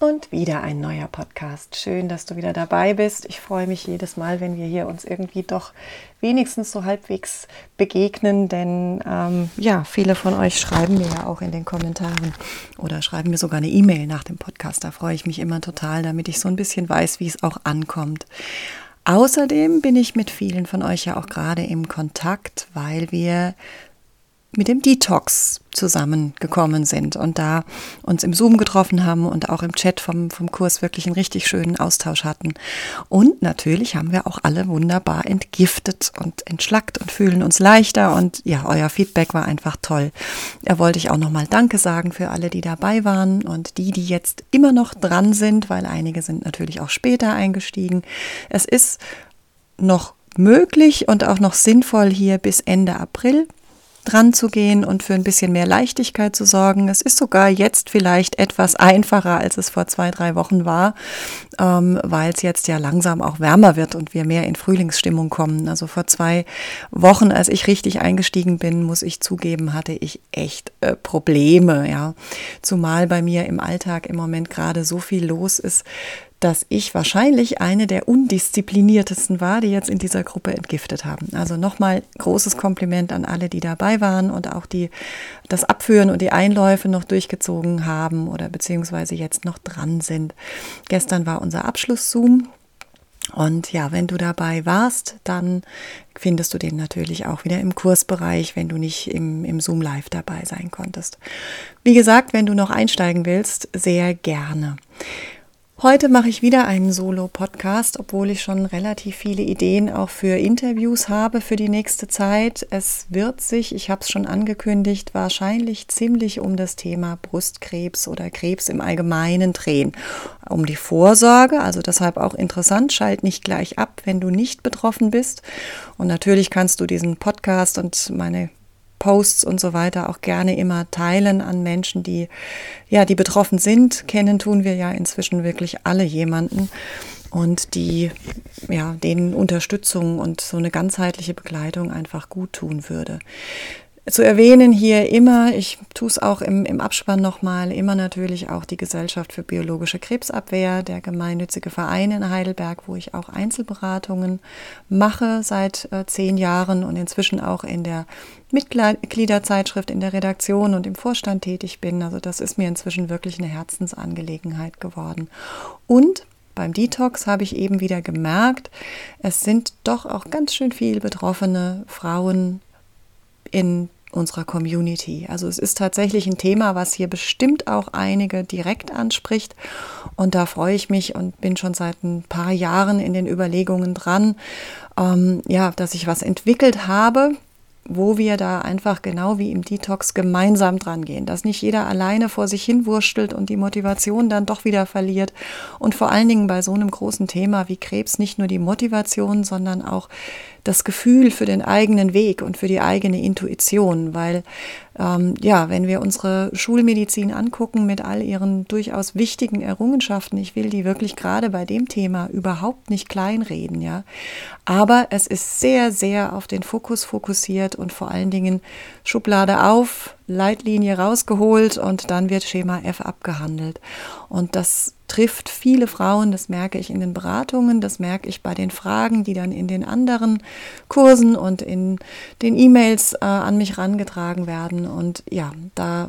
Und wieder ein neuer Podcast. Schön, dass du wieder dabei bist. Ich freue mich jedes Mal, wenn wir hier uns irgendwie doch wenigstens so halbwegs begegnen, denn ähm, ja, viele von euch schreiben mir ja auch in den Kommentaren oder schreiben mir sogar eine E-Mail nach dem Podcast. Da freue ich mich immer total, damit ich so ein bisschen weiß, wie es auch ankommt. Außerdem bin ich mit vielen von euch ja auch gerade im Kontakt, weil wir mit dem Detox zusammengekommen sind und da uns im Zoom getroffen haben und auch im Chat vom, vom Kurs wirklich einen richtig schönen Austausch hatten. Und natürlich haben wir auch alle wunderbar entgiftet und entschlackt und fühlen uns leichter und ja, euer Feedback war einfach toll. Da wollte ich auch nochmal Danke sagen für alle, die dabei waren und die, die jetzt immer noch dran sind, weil einige sind natürlich auch später eingestiegen. Es ist noch möglich und auch noch sinnvoll hier bis Ende April dran zu gehen und für ein bisschen mehr Leichtigkeit zu sorgen. Es ist sogar jetzt vielleicht etwas einfacher, als es vor zwei, drei Wochen war, ähm, weil es jetzt ja langsam auch wärmer wird und wir mehr in Frühlingsstimmung kommen. Also vor zwei Wochen, als ich richtig eingestiegen bin, muss ich zugeben, hatte ich echt äh, Probleme, ja. Zumal bei mir im Alltag im Moment gerade so viel los ist, dass ich wahrscheinlich eine der undiszipliniertesten war, die jetzt in dieser Gruppe entgiftet haben. Also nochmal großes Kompliment an alle, die dabei waren und auch die das Abführen und die Einläufe noch durchgezogen haben oder beziehungsweise jetzt noch dran sind. Gestern war unser Abschluss-Zoom. Und ja, wenn du dabei warst, dann findest du den natürlich auch wieder im Kursbereich, wenn du nicht im, im Zoom Live dabei sein konntest. Wie gesagt, wenn du noch einsteigen willst, sehr gerne. Heute mache ich wieder einen Solo-Podcast, obwohl ich schon relativ viele Ideen auch für Interviews habe für die nächste Zeit. Es wird sich, ich habe es schon angekündigt, wahrscheinlich ziemlich um das Thema Brustkrebs oder Krebs im Allgemeinen drehen. Um die Vorsorge, also deshalb auch interessant, schalt nicht gleich ab, wenn du nicht betroffen bist. Und natürlich kannst du diesen Podcast und meine Posts und so weiter auch gerne immer teilen an Menschen, die ja, die betroffen sind. Kennen tun wir ja inzwischen wirklich alle jemanden und die ja, denen Unterstützung und so eine ganzheitliche Begleitung einfach gut tun würde zu erwähnen hier immer, ich tue es auch im, im Abspann nochmal, immer natürlich auch die Gesellschaft für biologische Krebsabwehr, der gemeinnützige Verein in Heidelberg, wo ich auch Einzelberatungen mache seit äh, zehn Jahren und inzwischen auch in der Mitgliederzeitschrift, in der Redaktion und im Vorstand tätig bin. Also das ist mir inzwischen wirklich eine Herzensangelegenheit geworden. Und beim Detox habe ich eben wieder gemerkt, es sind doch auch ganz schön viele betroffene Frauen in unserer Community. Also es ist tatsächlich ein Thema, was hier bestimmt auch einige direkt anspricht. Und da freue ich mich und bin schon seit ein paar Jahren in den Überlegungen dran, ähm, ja, dass ich was entwickelt habe, wo wir da einfach genau wie im Detox gemeinsam dran gehen, dass nicht jeder alleine vor sich hin wurstelt und die Motivation dann doch wieder verliert und vor allen Dingen bei so einem großen Thema wie Krebs nicht nur die Motivation, sondern auch das Gefühl für den eigenen Weg und für die eigene Intuition, weil ähm, ja, wenn wir unsere Schulmedizin angucken mit all ihren durchaus wichtigen Errungenschaften, ich will die wirklich gerade bei dem Thema überhaupt nicht kleinreden, ja, aber es ist sehr, sehr auf den Fokus fokussiert und vor allen Dingen Schublade auf, Leitlinie rausgeholt und dann wird Schema F abgehandelt. Und das trifft viele Frauen, das merke ich in den Beratungen, das merke ich bei den Fragen, die dann in den anderen Kursen und in den E-Mails äh, an mich rangetragen werden. Und ja, da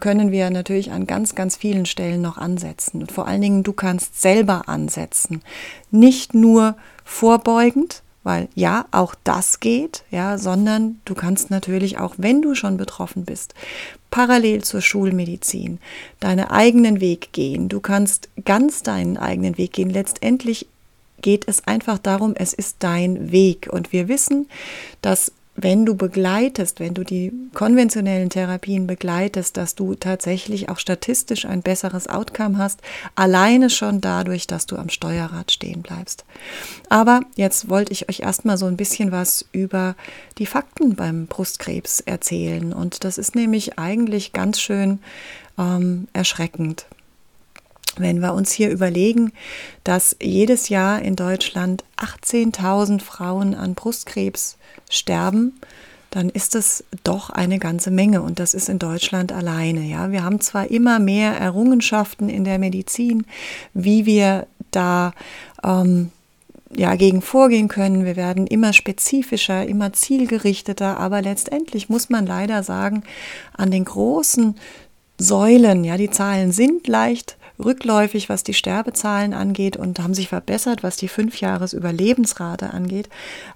können wir natürlich an ganz, ganz vielen Stellen noch ansetzen. Und vor allen Dingen, du kannst selber ansetzen. Nicht nur vorbeugend, weil ja, auch das geht, ja, sondern du kannst natürlich auch, wenn du schon betroffen bist, parallel zur Schulmedizin deinen eigenen Weg gehen. Du kannst ganz deinen eigenen Weg gehen. Letztendlich geht es einfach darum, es ist dein Weg. Und wir wissen, dass wenn du begleitest, wenn du die konventionellen Therapien begleitest, dass du tatsächlich auch statistisch ein besseres Outcome hast, alleine schon dadurch, dass du am Steuerrad stehen bleibst. Aber jetzt wollte ich euch erstmal so ein bisschen was über die Fakten beim Brustkrebs erzählen. Und das ist nämlich eigentlich ganz schön ähm, erschreckend. Wenn wir uns hier überlegen, dass jedes Jahr in Deutschland 18.000 Frauen an Brustkrebs sterben, dann ist das doch eine ganze Menge und das ist in Deutschland alleine. Ja, wir haben zwar immer mehr Errungenschaften in der Medizin, wie wir da ähm, ja, gegen vorgehen können. Wir werden immer spezifischer, immer zielgerichteter, aber letztendlich muss man leider sagen, an den großen Säulen, ja, die Zahlen sind leicht rückläufig, was die Sterbezahlen angeht und haben sich verbessert, was die Fünfjahresüberlebensrate angeht.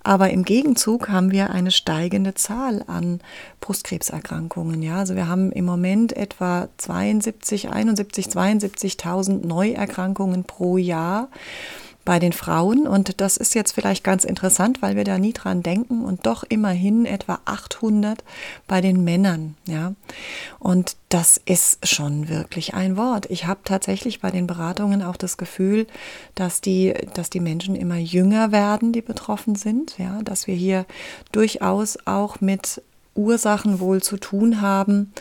Aber im Gegenzug haben wir eine steigende Zahl an Brustkrebserkrankungen. Ja, also wir haben im Moment etwa 72, 71, 72.000 Neuerkrankungen pro Jahr bei den Frauen. Und das ist jetzt vielleicht ganz interessant, weil wir da nie dran denken und doch immerhin etwa 800 bei den Männern. Ja, und das ist schon wirklich ein Wort. Ich habe tatsächlich bei den Beratungen auch das Gefühl, dass die, dass die Menschen immer jünger werden, die betroffen sind. Ja, dass wir hier durchaus auch mit Ursachen wohl zu tun haben,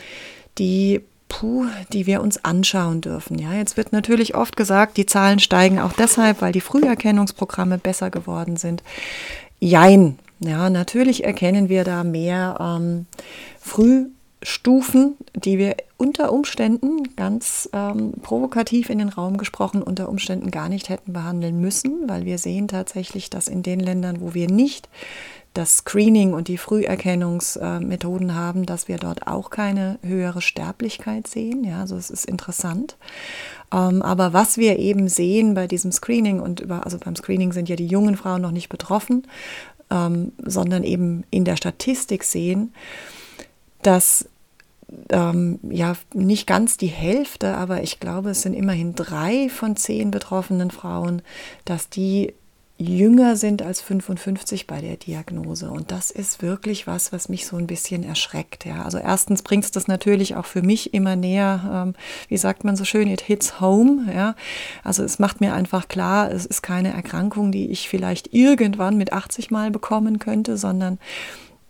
die puh, die wir uns anschauen dürfen. Ja, jetzt wird natürlich oft gesagt, die Zahlen steigen auch deshalb, weil die Früherkennungsprogramme besser geworden sind. Jein. Ja, natürlich erkennen wir da mehr ähm, Frühstufen, die wir unter Umständen ganz ähm, provokativ in den Raum gesprochen unter Umständen gar nicht hätten behandeln müssen, weil wir sehen tatsächlich, dass in den Ländern, wo wir nicht das Screening und die Früherkennungsmethoden haben, dass wir dort auch keine höhere Sterblichkeit sehen. Ja, also es ist interessant. Ähm, aber was wir eben sehen bei diesem Screening und über, also beim Screening sind ja die jungen Frauen noch nicht betroffen, ähm, sondern eben in der Statistik sehen, dass ähm, ja nicht ganz die Hälfte, aber ich glaube, es sind immerhin drei von zehn betroffenen Frauen, dass die jünger sind als 55 bei der Diagnose. Und das ist wirklich was, was mich so ein bisschen erschreckt. Ja. Also erstens bringt es das natürlich auch für mich immer näher, ähm, wie sagt man so schön, it hits home. Ja. Also es macht mir einfach klar, es ist keine Erkrankung, die ich vielleicht irgendwann mit 80 Mal bekommen könnte, sondern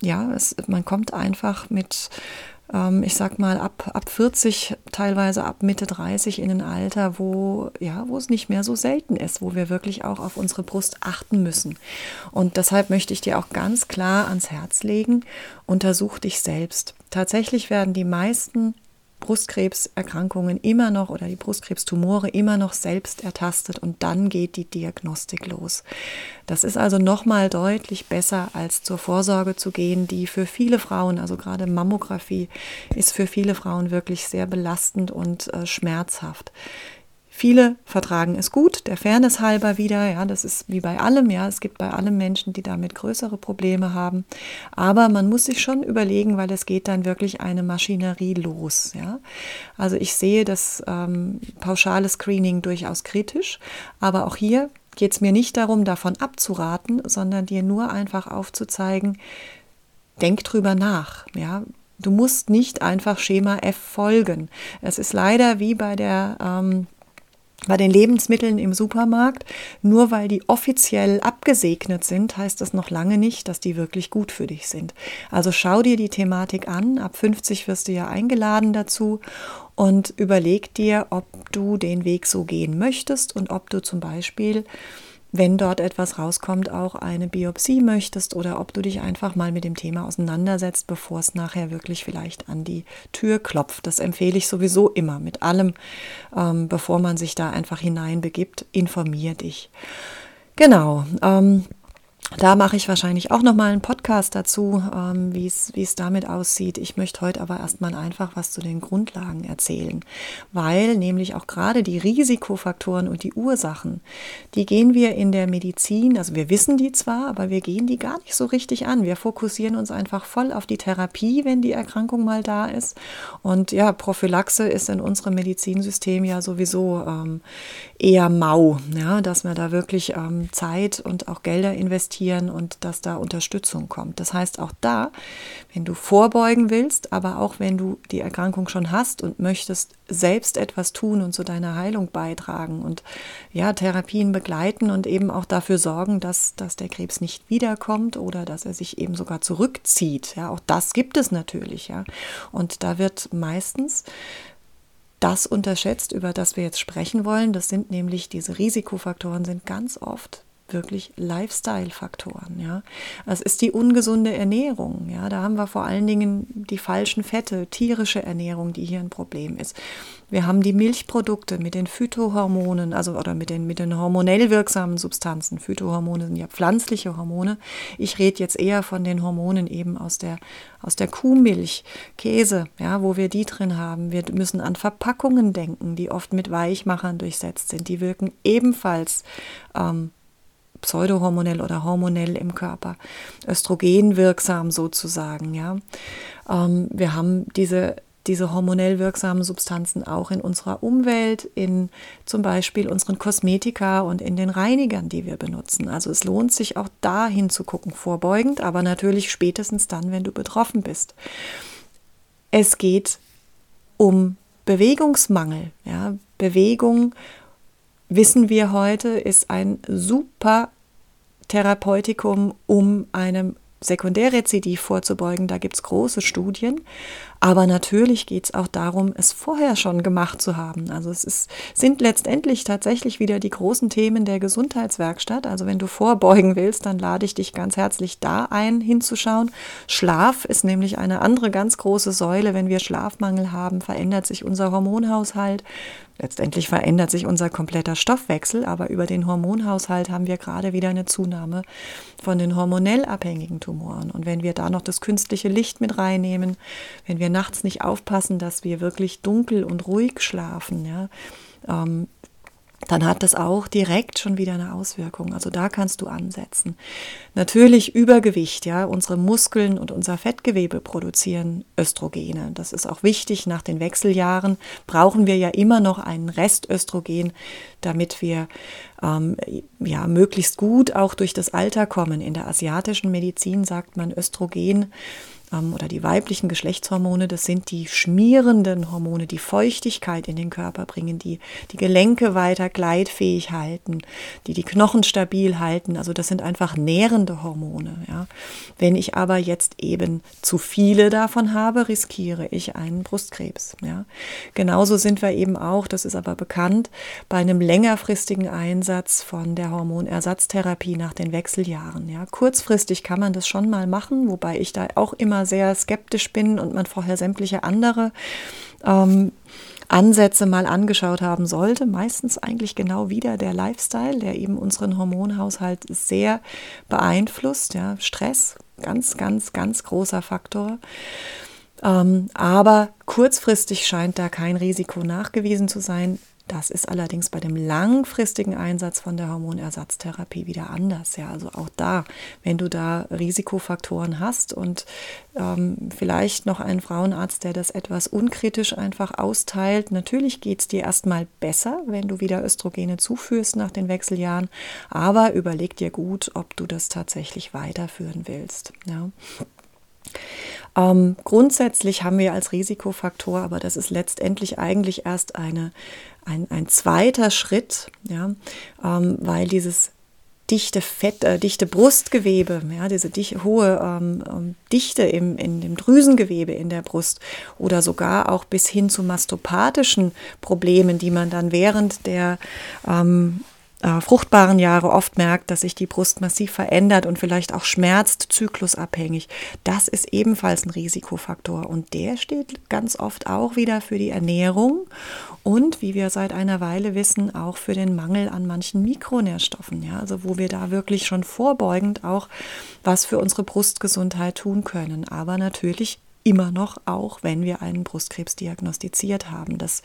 ja, es, man kommt einfach mit ich sag mal, ab, ab 40, teilweise ab Mitte 30 in ein Alter, wo, ja, wo es nicht mehr so selten ist, wo wir wirklich auch auf unsere Brust achten müssen. Und deshalb möchte ich dir auch ganz klar ans Herz legen, untersuch dich selbst. Tatsächlich werden die meisten Brustkrebserkrankungen immer noch oder die Brustkrebstumore immer noch selbst ertastet und dann geht die Diagnostik los. Das ist also nochmal deutlich besser, als zur Vorsorge zu gehen, die für viele Frauen, also gerade Mammographie, ist für viele Frauen wirklich sehr belastend und äh, schmerzhaft. Viele vertragen es gut, der Fairness halber wieder, ja, das ist wie bei allem, ja, es gibt bei allem Menschen, die damit größere Probleme haben, aber man muss sich schon überlegen, weil es geht dann wirklich eine Maschinerie los, ja. Also ich sehe das ähm, pauschale Screening durchaus kritisch, aber auch hier geht es mir nicht darum, davon abzuraten, sondern dir nur einfach aufzuzeigen, denk drüber nach, ja. Du musst nicht einfach Schema F folgen. Es ist leider wie bei der ähm, bei den Lebensmitteln im Supermarkt, nur weil die offiziell abgesegnet sind, heißt das noch lange nicht, dass die wirklich gut für dich sind. Also schau dir die Thematik an. Ab 50 wirst du ja eingeladen dazu und überleg dir, ob du den Weg so gehen möchtest und ob du zum Beispiel wenn dort etwas rauskommt, auch eine Biopsie möchtest oder ob du dich einfach mal mit dem Thema auseinandersetzt, bevor es nachher wirklich vielleicht an die Tür klopft. Das empfehle ich sowieso immer mit allem, ähm, bevor man sich da einfach hineinbegibt, informier dich. Genau. Ähm, da mache ich wahrscheinlich auch nochmal einen Podcast dazu, ähm, wie es damit aussieht. Ich möchte heute aber erstmal einfach was zu den Grundlagen erzählen, weil nämlich auch gerade die Risikofaktoren und die Ursachen, die gehen wir in der Medizin, also wir wissen die zwar, aber wir gehen die gar nicht so richtig an. Wir fokussieren uns einfach voll auf die Therapie, wenn die Erkrankung mal da ist. Und ja, Prophylaxe ist in unserem Medizinsystem ja sowieso ähm, eher mau, ja, dass man da wirklich ähm, Zeit und auch Gelder investiert investieren und dass da Unterstützung kommt. Das heißt auch da, wenn du vorbeugen willst, aber auch wenn du die Erkrankung schon hast und möchtest selbst etwas tun und zu deiner Heilung beitragen und ja, Therapien begleiten und eben auch dafür sorgen, dass, dass der Krebs nicht wiederkommt oder dass er sich eben sogar zurückzieht. Ja, auch das gibt es natürlich, ja. Und da wird meistens das unterschätzt, über das wir jetzt sprechen wollen. Das sind nämlich diese Risikofaktoren, sind ganz oft wirklich Lifestyle-Faktoren. Ja, es ist die ungesunde Ernährung. Ja, da haben wir vor allen Dingen die falschen Fette, tierische Ernährung, die hier ein Problem ist. Wir haben die Milchprodukte mit den Phytohormonen, also oder mit den mit den hormonell wirksamen Substanzen. Phytohormone sind ja pflanzliche Hormone. Ich rede jetzt eher von den Hormonen eben aus der aus der Kuhmilch, Käse, ja, wo wir die drin haben. Wir müssen an Verpackungen denken, die oft mit Weichmachern durchsetzt sind. Die wirken ebenfalls ähm, pseudohormonell oder hormonell im Körper, östrogenwirksam sozusagen. Ja. Ähm, wir haben diese, diese hormonell wirksamen Substanzen auch in unserer Umwelt, in zum Beispiel unseren Kosmetika und in den Reinigern, die wir benutzen. Also es lohnt sich auch da hinzugucken, vorbeugend, aber natürlich spätestens dann, wenn du betroffen bist. Es geht um Bewegungsmangel. Ja. Bewegung wissen wir heute, ist ein super Therapeutikum, um einem Sekundärrezidiv vorzubeugen. Da gibt es große Studien. Aber natürlich geht es auch darum, es vorher schon gemacht zu haben. Also es ist, sind letztendlich tatsächlich wieder die großen Themen der Gesundheitswerkstatt. Also wenn du vorbeugen willst, dann lade ich dich ganz herzlich da ein, hinzuschauen. Schlaf ist nämlich eine andere ganz große Säule. Wenn wir Schlafmangel haben, verändert sich unser Hormonhaushalt. Letztendlich verändert sich unser kompletter Stoffwechsel, aber über den Hormonhaushalt haben wir gerade wieder eine Zunahme von den hormonell abhängigen Tumoren. Und wenn wir da noch das künstliche Licht mit reinnehmen, wenn wir nachts nicht aufpassen, dass wir wirklich dunkel und ruhig schlafen, ja, ähm, dann hat das auch direkt schon wieder eine Auswirkung. Also da kannst du ansetzen. Natürlich Übergewicht, ja, unsere Muskeln und unser Fettgewebe produzieren Östrogene. Das ist auch wichtig. Nach den Wechseljahren brauchen wir ja immer noch einen Restöstrogen, damit wir ähm, ja möglichst gut auch durch das Alter kommen. In der asiatischen Medizin sagt man Östrogen ähm, oder die weiblichen Geschlechtshormone, das sind die schmierenden Hormone, die Feuchtigkeit in den Körper bringen, die die Gelenke weiter gleitfähig halten, die die Knochen stabil halten. Also das sind einfach nährende Hormone. Ja. Wenn ich aber jetzt eben zu viele davon habe, riskiere ich einen Brustkrebs. Ja. Genauso sind wir eben auch, das ist aber bekannt, bei einem längerfristigen Einsatz von der Hormonersatztherapie nach den Wechseljahren. Ja. Kurzfristig kann man das schon mal machen, wobei ich da auch immer sehr skeptisch bin und man vorher sämtliche andere ähm, Ansätze mal angeschaut haben sollte. Meistens eigentlich genau wieder der Lifestyle, der eben unseren Hormonhaushalt sehr beeinflusst. Ja, Stress, ganz, ganz, ganz großer Faktor. Ähm, aber kurzfristig scheint da kein Risiko nachgewiesen zu sein. Das ist allerdings bei dem langfristigen Einsatz von der Hormonersatztherapie wieder anders. Ja, also auch da, wenn du da Risikofaktoren hast und ähm, vielleicht noch einen Frauenarzt, der das etwas unkritisch einfach austeilt, natürlich geht es dir erstmal besser, wenn du wieder Östrogene zuführst nach den Wechseljahren, aber überleg dir gut, ob du das tatsächlich weiterführen willst. Ja. Ähm, grundsätzlich haben wir als Risikofaktor, aber das ist letztendlich eigentlich erst eine, ein, ein zweiter Schritt, ja, ähm, weil dieses dichte Fett, äh, dichte Brustgewebe, ja, diese dich, hohe ähm, ähm, Dichte im, in dem Drüsengewebe in der Brust oder sogar auch bis hin zu mastopathischen Problemen, die man dann während der ähm, äh, fruchtbaren Jahre oft merkt, dass sich die Brust massiv verändert und vielleicht auch schmerzt, zyklusabhängig. Das ist ebenfalls ein Risikofaktor und der steht ganz oft auch wieder für die Ernährung und, wie wir seit einer Weile wissen, auch für den Mangel an manchen Mikronährstoffen. Ja, also wo wir da wirklich schon vorbeugend auch was für unsere Brustgesundheit tun können. Aber natürlich immer noch auch, wenn wir einen Brustkrebs diagnostiziert haben. Das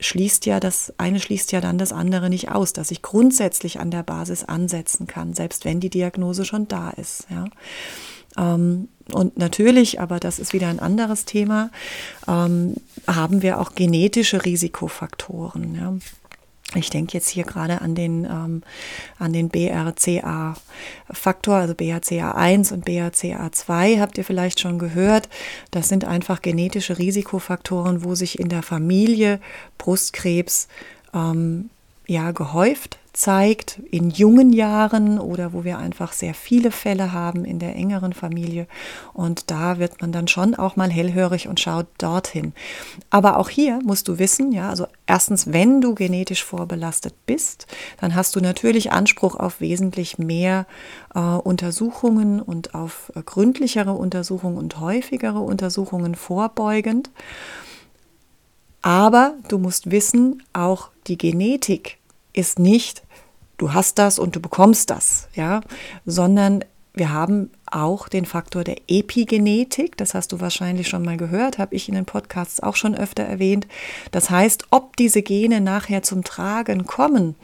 schließt ja das eine schließt ja dann das andere nicht aus, dass ich grundsätzlich an der Basis ansetzen kann, selbst wenn die Diagnose schon da ist. Ja. Ähm, und natürlich, aber das ist wieder ein anderes Thema, ähm, haben wir auch genetische Risikofaktoren. Ja. Ich denke jetzt hier gerade an den, ähm, an den BRCA-Faktor, also BRCA1 und BRCA2, habt ihr vielleicht schon gehört. Das sind einfach genetische Risikofaktoren, wo sich in der Familie Brustkrebs ähm, ja gehäuft zeigt in jungen Jahren oder wo wir einfach sehr viele Fälle haben in der engeren Familie. Und da wird man dann schon auch mal hellhörig und schaut dorthin. Aber auch hier musst du wissen, ja, also erstens, wenn du genetisch vorbelastet bist, dann hast du natürlich Anspruch auf wesentlich mehr äh, Untersuchungen und auf äh, gründlichere Untersuchungen und häufigere Untersuchungen vorbeugend. Aber du musst wissen, auch die Genetik ist nicht, du hast das und du bekommst das, ja, sondern wir haben auch den Faktor der Epigenetik, das hast du wahrscheinlich schon mal gehört, habe ich in den Podcasts auch schon öfter erwähnt. Das heißt, ob diese Gene nachher zum Tragen kommen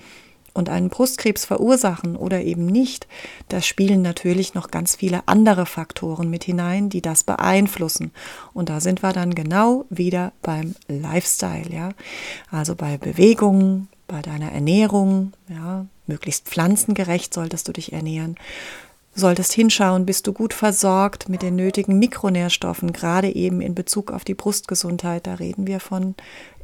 und einen Brustkrebs verursachen oder eben nicht, da spielen natürlich noch ganz viele andere Faktoren mit hinein, die das beeinflussen. Und da sind wir dann genau wieder beim Lifestyle, ja. Also bei Bewegungen, bei deiner Ernährung, ja, möglichst pflanzengerecht solltest du dich ernähren. Du solltest hinschauen, bist du gut versorgt mit den nötigen Mikronährstoffen, gerade eben in Bezug auf die Brustgesundheit. Da reden wir von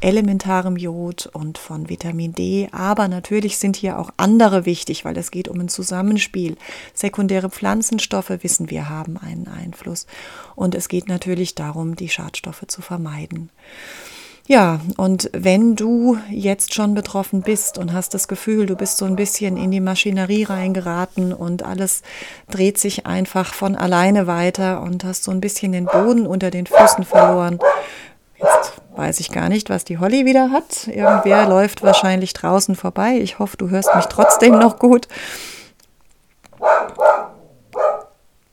elementarem Jod und von Vitamin D. Aber natürlich sind hier auch andere wichtig, weil es geht um ein Zusammenspiel. Sekundäre Pflanzenstoffe, wissen wir, haben einen Einfluss. Und es geht natürlich darum, die Schadstoffe zu vermeiden. Ja, und wenn du jetzt schon betroffen bist und hast das Gefühl, du bist so ein bisschen in die Maschinerie reingeraten und alles dreht sich einfach von alleine weiter und hast so ein bisschen den Boden unter den Füßen verloren. Jetzt weiß ich gar nicht, was die Holly wieder hat. Irgendwer läuft wahrscheinlich draußen vorbei. Ich hoffe, du hörst mich trotzdem noch gut.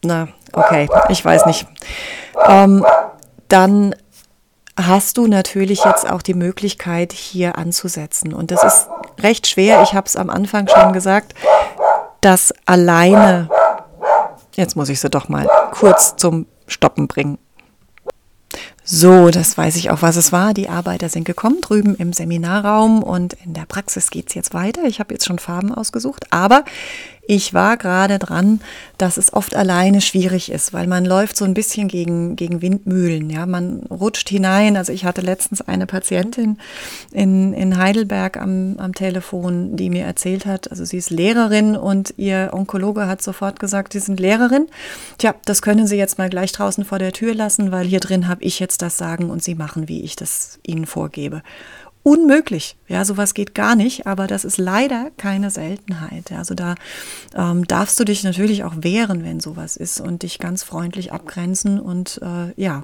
Na, okay, ich weiß nicht. Ähm, dann hast du natürlich jetzt auch die Möglichkeit, hier anzusetzen. Und das ist recht schwer. Ich habe es am Anfang schon gesagt, das alleine, jetzt muss ich sie doch mal kurz zum Stoppen bringen. So, das weiß ich auch, was es war. Die Arbeiter sind gekommen drüben im Seminarraum und in der Praxis geht es jetzt weiter. Ich habe jetzt schon Farben ausgesucht, aber ich war gerade dran, dass es oft alleine schwierig ist, weil man läuft so ein bisschen gegen, gegen Windmühlen. Ja, man rutscht hinein. Also ich hatte letztens eine Patientin in, in Heidelberg am, am Telefon, die mir erzählt hat, also sie ist Lehrerin und ihr Onkologe hat sofort gesagt, Sie sind Lehrerin. Tja, das können Sie jetzt mal gleich draußen vor der Tür lassen, weil hier drin habe ich jetzt das Sagen und Sie machen, wie ich das Ihnen vorgebe unmöglich. Ja, sowas geht gar nicht, aber das ist leider keine Seltenheit. Also da ähm, darfst du dich natürlich auch wehren, wenn sowas ist und dich ganz freundlich abgrenzen und äh, ja,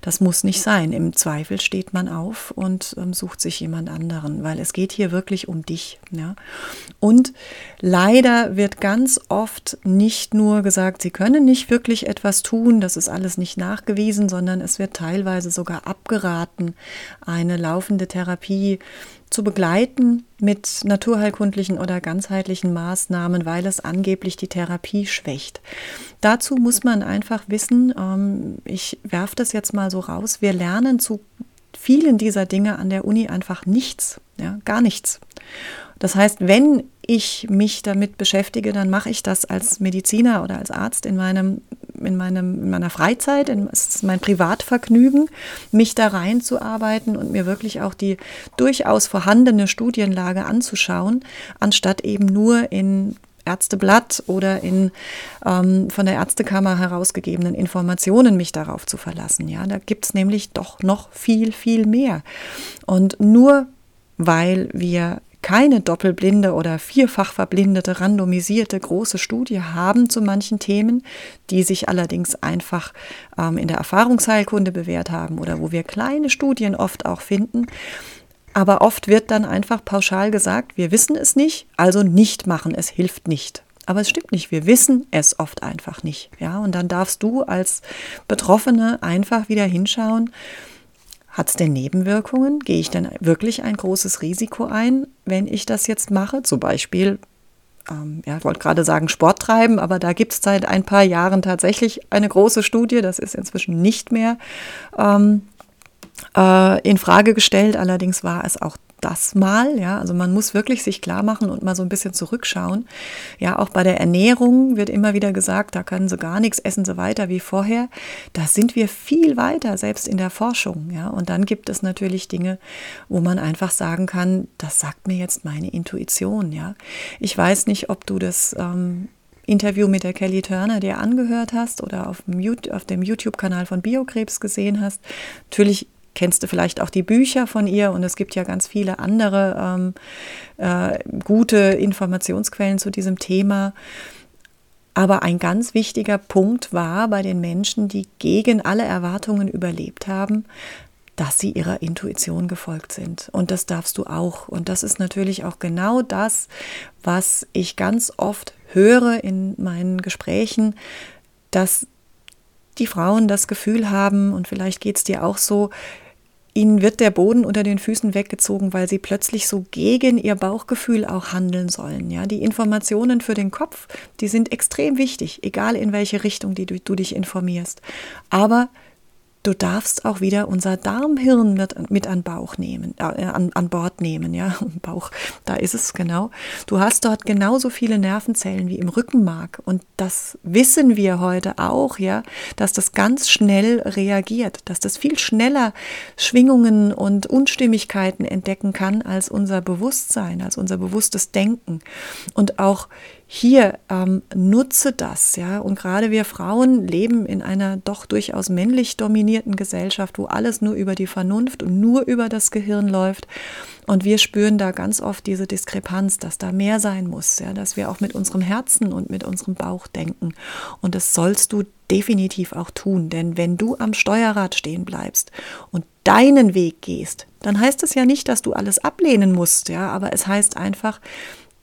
das muss nicht sein. Im Zweifel steht man auf und ähm, sucht sich jemand anderen, weil es geht hier wirklich um dich. Ja? Und leider wird ganz oft nicht nur gesagt, sie können nicht wirklich etwas tun, das ist alles nicht nachgewiesen, sondern es wird teilweise sogar abgeraten, eine laufende Therapie Therapie zu begleiten mit naturheilkundlichen oder ganzheitlichen Maßnahmen, weil es angeblich die Therapie schwächt. Dazu muss man einfach wissen, ähm, ich werfe das jetzt mal so raus, wir lernen zu vielen dieser Dinge an der Uni einfach nichts, ja, gar nichts. Das heißt, wenn ich mich damit beschäftige, dann mache ich das als Mediziner oder als Arzt in meinem in, meinem, in meiner Freizeit, in, es ist mein Privatvergnügen, mich da reinzuarbeiten und mir wirklich auch die durchaus vorhandene Studienlage anzuschauen, anstatt eben nur in Ärzteblatt oder in ähm, von der Ärztekammer herausgegebenen Informationen mich darauf zu verlassen. Ja, da gibt es nämlich doch noch viel, viel mehr. Und nur weil wir keine doppelblinde oder vierfach verblindete, randomisierte große Studie haben zu manchen Themen, die sich allerdings einfach ähm, in der Erfahrungsheilkunde bewährt haben oder wo wir kleine Studien oft auch finden. Aber oft wird dann einfach pauschal gesagt, wir wissen es nicht, also nicht machen, es hilft nicht. Aber es stimmt nicht, wir wissen es oft einfach nicht. Ja, und dann darfst du als Betroffene einfach wieder hinschauen, hat es denn Nebenwirkungen? Gehe ich denn wirklich ein großes Risiko ein, wenn ich das jetzt mache? Zum Beispiel, ähm, ja, ich wollte gerade sagen Sport treiben, aber da gibt es seit ein paar Jahren tatsächlich eine große Studie. Das ist inzwischen nicht mehr ähm, äh, in Frage gestellt. Allerdings war es auch das mal, ja, also man muss wirklich sich klar machen und mal so ein bisschen zurückschauen. Ja, auch bei der Ernährung wird immer wieder gesagt, da können sie gar nichts, essen sie weiter wie vorher. Da sind wir viel weiter, selbst in der Forschung, ja. Und dann gibt es natürlich Dinge, wo man einfach sagen kann, das sagt mir jetzt meine Intuition, ja. Ich weiß nicht, ob du das ähm, Interview mit der Kelly Turner dir angehört hast oder auf dem YouTube-Kanal von Biokrebs gesehen hast. Natürlich kennst du vielleicht auch die Bücher von ihr und es gibt ja ganz viele andere ähm, äh, gute Informationsquellen zu diesem Thema. Aber ein ganz wichtiger Punkt war bei den Menschen, die gegen alle Erwartungen überlebt haben, dass sie ihrer Intuition gefolgt sind. Und das darfst du auch. Und das ist natürlich auch genau das, was ich ganz oft höre in meinen Gesprächen, dass die Frauen das Gefühl haben, und vielleicht geht es dir auch so, ihnen wird der Boden unter den Füßen weggezogen, weil sie plötzlich so gegen ihr Bauchgefühl auch handeln sollen. Ja, die Informationen für den Kopf, die sind extrem wichtig, egal in welche Richtung die du, du dich informierst. Aber du darfst auch wieder unser Darmhirn mit, mit an Bauch nehmen, äh, an, an Bord nehmen, ja, Bauch, da ist es genau. Du hast dort genauso viele Nervenzellen wie im Rückenmark und das wissen wir heute auch, ja, dass das ganz schnell reagiert, dass das viel schneller Schwingungen und Unstimmigkeiten entdecken kann als unser Bewusstsein, als unser bewusstes Denken und auch hier ähm, nutze das, ja. Und gerade wir Frauen leben in einer doch durchaus männlich dominierten Gesellschaft, wo alles nur über die Vernunft und nur über das Gehirn läuft. Und wir spüren da ganz oft diese Diskrepanz, dass da mehr sein muss, ja, dass wir auch mit unserem Herzen und mit unserem Bauch denken. Und das sollst du definitiv auch tun, denn wenn du am Steuerrad stehen bleibst und deinen Weg gehst, dann heißt es ja nicht, dass du alles ablehnen musst, ja, aber es heißt einfach,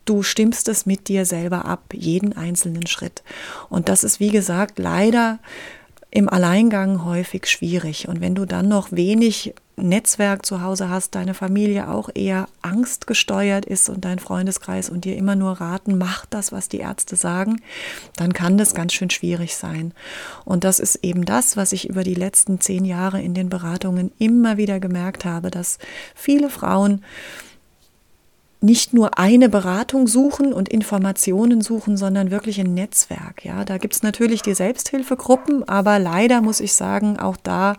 du stimmst es mit dir selber ab, jeden einzelnen Schritt. Und das ist, wie gesagt, leider im Alleingang häufig schwierig. Und wenn du dann noch wenig Netzwerk zu Hause hast, deine Familie auch eher angstgesteuert ist und dein Freundeskreis und dir immer nur raten, mach das, was die Ärzte sagen, dann kann das ganz schön schwierig sein. Und das ist eben das, was ich über die letzten zehn Jahre in den Beratungen immer wieder gemerkt habe, dass viele Frauen nicht nur eine Beratung suchen und Informationen suchen, sondern wirklich ein Netzwerk. Ja, da gibt es natürlich die Selbsthilfegruppen, aber leider muss ich sagen, auch da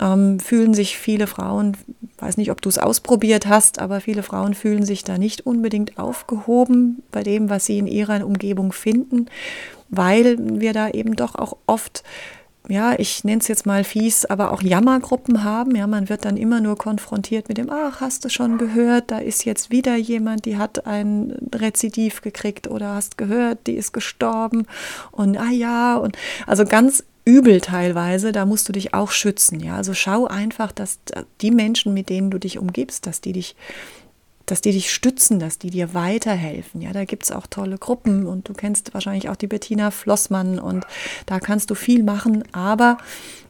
ähm, fühlen sich viele Frauen, weiß nicht, ob du es ausprobiert hast, aber viele Frauen fühlen sich da nicht unbedingt aufgehoben bei dem, was sie in ihrer Umgebung finden, weil wir da eben doch auch oft ja, ich nenne es jetzt mal fies, aber auch Jammergruppen haben. Ja, man wird dann immer nur konfrontiert mit dem, ach, hast du schon gehört, da ist jetzt wieder jemand, die hat ein Rezidiv gekriegt oder hast gehört, die ist gestorben und ah ja, und also ganz übel teilweise, da musst du dich auch schützen. Ja, also schau einfach, dass die Menschen, mit denen du dich umgibst, dass die dich dass die dich stützen, dass die dir weiterhelfen. Ja, da gibt es auch tolle Gruppen und du kennst wahrscheinlich auch die Bettina Flossmann und da kannst du viel machen. Aber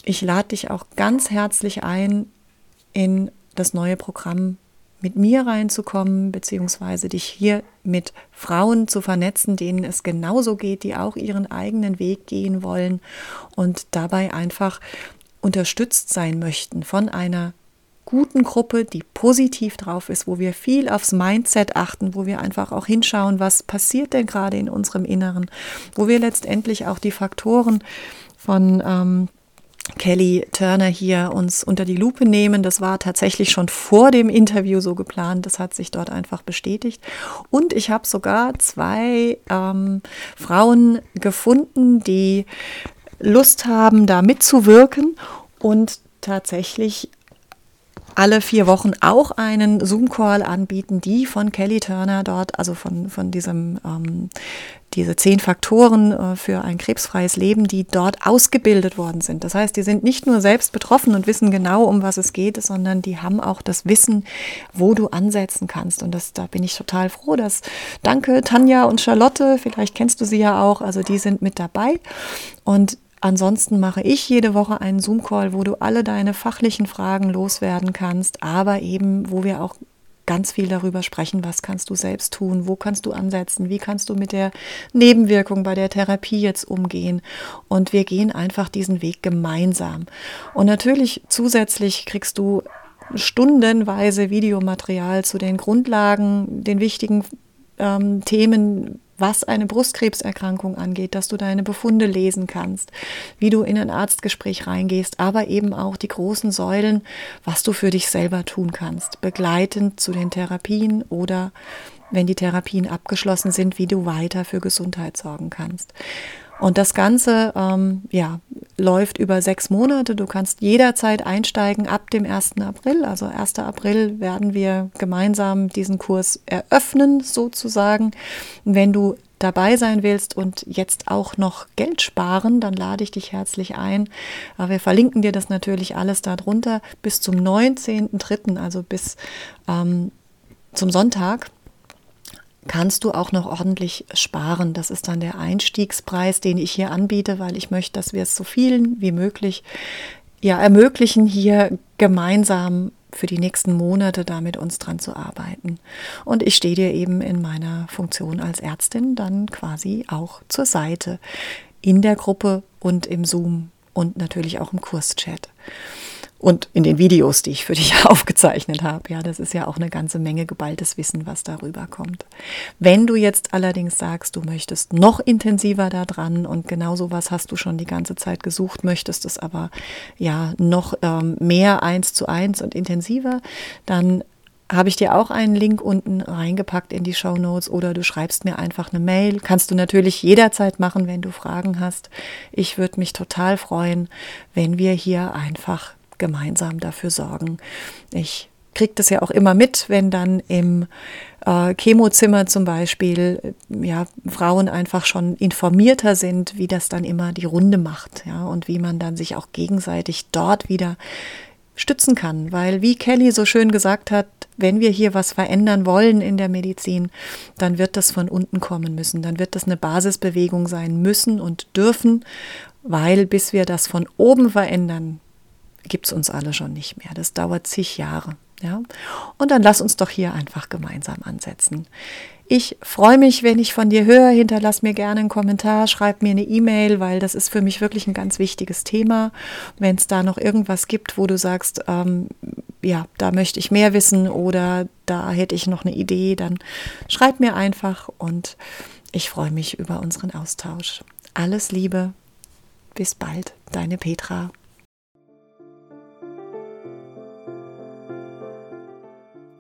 ich lade dich auch ganz herzlich ein, in das neue Programm mit mir reinzukommen, beziehungsweise dich hier mit Frauen zu vernetzen, denen es genauso geht, die auch ihren eigenen Weg gehen wollen und dabei einfach unterstützt sein möchten von einer guten Gruppe, die positiv drauf ist, wo wir viel aufs Mindset achten, wo wir einfach auch hinschauen, was passiert denn gerade in unserem Inneren, wo wir letztendlich auch die Faktoren von ähm, Kelly Turner hier uns unter die Lupe nehmen. Das war tatsächlich schon vor dem Interview so geplant. Das hat sich dort einfach bestätigt. Und ich habe sogar zwei ähm, Frauen gefunden, die Lust haben, da mitzuwirken und tatsächlich alle vier Wochen auch einen Zoom-Call anbieten, die von Kelly Turner dort, also von, von diesem, ähm, diese zehn Faktoren äh, für ein krebsfreies Leben, die dort ausgebildet worden sind. Das heißt, die sind nicht nur selbst betroffen und wissen genau, um was es geht, sondern die haben auch das Wissen, wo du ansetzen kannst. Und das, da bin ich total froh, dass, danke Tanja und Charlotte, vielleicht kennst du sie ja auch, also die sind mit dabei. Und Ansonsten mache ich jede Woche einen Zoom-Call, wo du alle deine fachlichen Fragen loswerden kannst, aber eben, wo wir auch ganz viel darüber sprechen, was kannst du selbst tun, wo kannst du ansetzen, wie kannst du mit der Nebenwirkung bei der Therapie jetzt umgehen. Und wir gehen einfach diesen Weg gemeinsam. Und natürlich zusätzlich kriegst du stundenweise Videomaterial zu den Grundlagen, den wichtigen ähm, Themen, was eine Brustkrebserkrankung angeht, dass du deine Befunde lesen kannst, wie du in ein Arztgespräch reingehst, aber eben auch die großen Säulen, was du für dich selber tun kannst, begleitend zu den Therapien oder wenn die Therapien abgeschlossen sind, wie du weiter für Gesundheit sorgen kannst. Und das Ganze ähm, ja, läuft über sechs Monate. Du kannst jederzeit einsteigen ab dem 1. April. Also 1. April werden wir gemeinsam diesen Kurs eröffnen, sozusagen. wenn du dabei sein willst und jetzt auch noch Geld sparen, dann lade ich dich herzlich ein. Wir verlinken dir das natürlich alles darunter bis zum 19.03., also bis ähm, zum Sonntag kannst du auch noch ordentlich sparen. Das ist dann der Einstiegspreis, den ich hier anbiete, weil ich möchte, dass wir es so vielen wie möglich ja, ermöglichen, hier gemeinsam für die nächsten Monate da mit uns dran zu arbeiten. Und ich stehe dir eben in meiner Funktion als Ärztin dann quasi auch zur Seite in der Gruppe und im Zoom und natürlich auch im Kurschat und in den Videos, die ich für dich aufgezeichnet habe. Ja, das ist ja auch eine ganze Menge geballtes Wissen, was darüber kommt. Wenn du jetzt allerdings sagst, du möchtest noch intensiver da dran und genau sowas hast du schon die ganze Zeit gesucht, möchtest es aber ja noch ähm, mehr eins zu eins und intensiver, dann habe ich dir auch einen Link unten reingepackt in die Show Notes oder du schreibst mir einfach eine Mail. Kannst du natürlich jederzeit machen, wenn du Fragen hast. Ich würde mich total freuen, wenn wir hier einfach gemeinsam dafür sorgen. Ich kriege das ja auch immer mit, wenn dann im äh, Chemozimmer zum Beispiel äh, ja, Frauen einfach schon informierter sind, wie das dann immer die Runde macht, ja, und wie man dann sich auch gegenseitig dort wieder stützen kann. Weil, wie Kelly so schön gesagt hat, wenn wir hier was verändern wollen in der Medizin, dann wird das von unten kommen müssen. Dann wird das eine Basisbewegung sein müssen und dürfen, weil bis wir das von oben verändern, gibt es uns alle schon nicht mehr. Das dauert zig Jahre. Ja? Und dann lass uns doch hier einfach gemeinsam ansetzen. Ich freue mich, wenn ich von dir höre. Hinterlass mir gerne einen Kommentar, schreib mir eine E-Mail, weil das ist für mich wirklich ein ganz wichtiges Thema. Wenn es da noch irgendwas gibt, wo du sagst, ähm, ja, da möchte ich mehr wissen oder da hätte ich noch eine Idee, dann schreib mir einfach und ich freue mich über unseren Austausch. Alles Liebe, bis bald, deine Petra.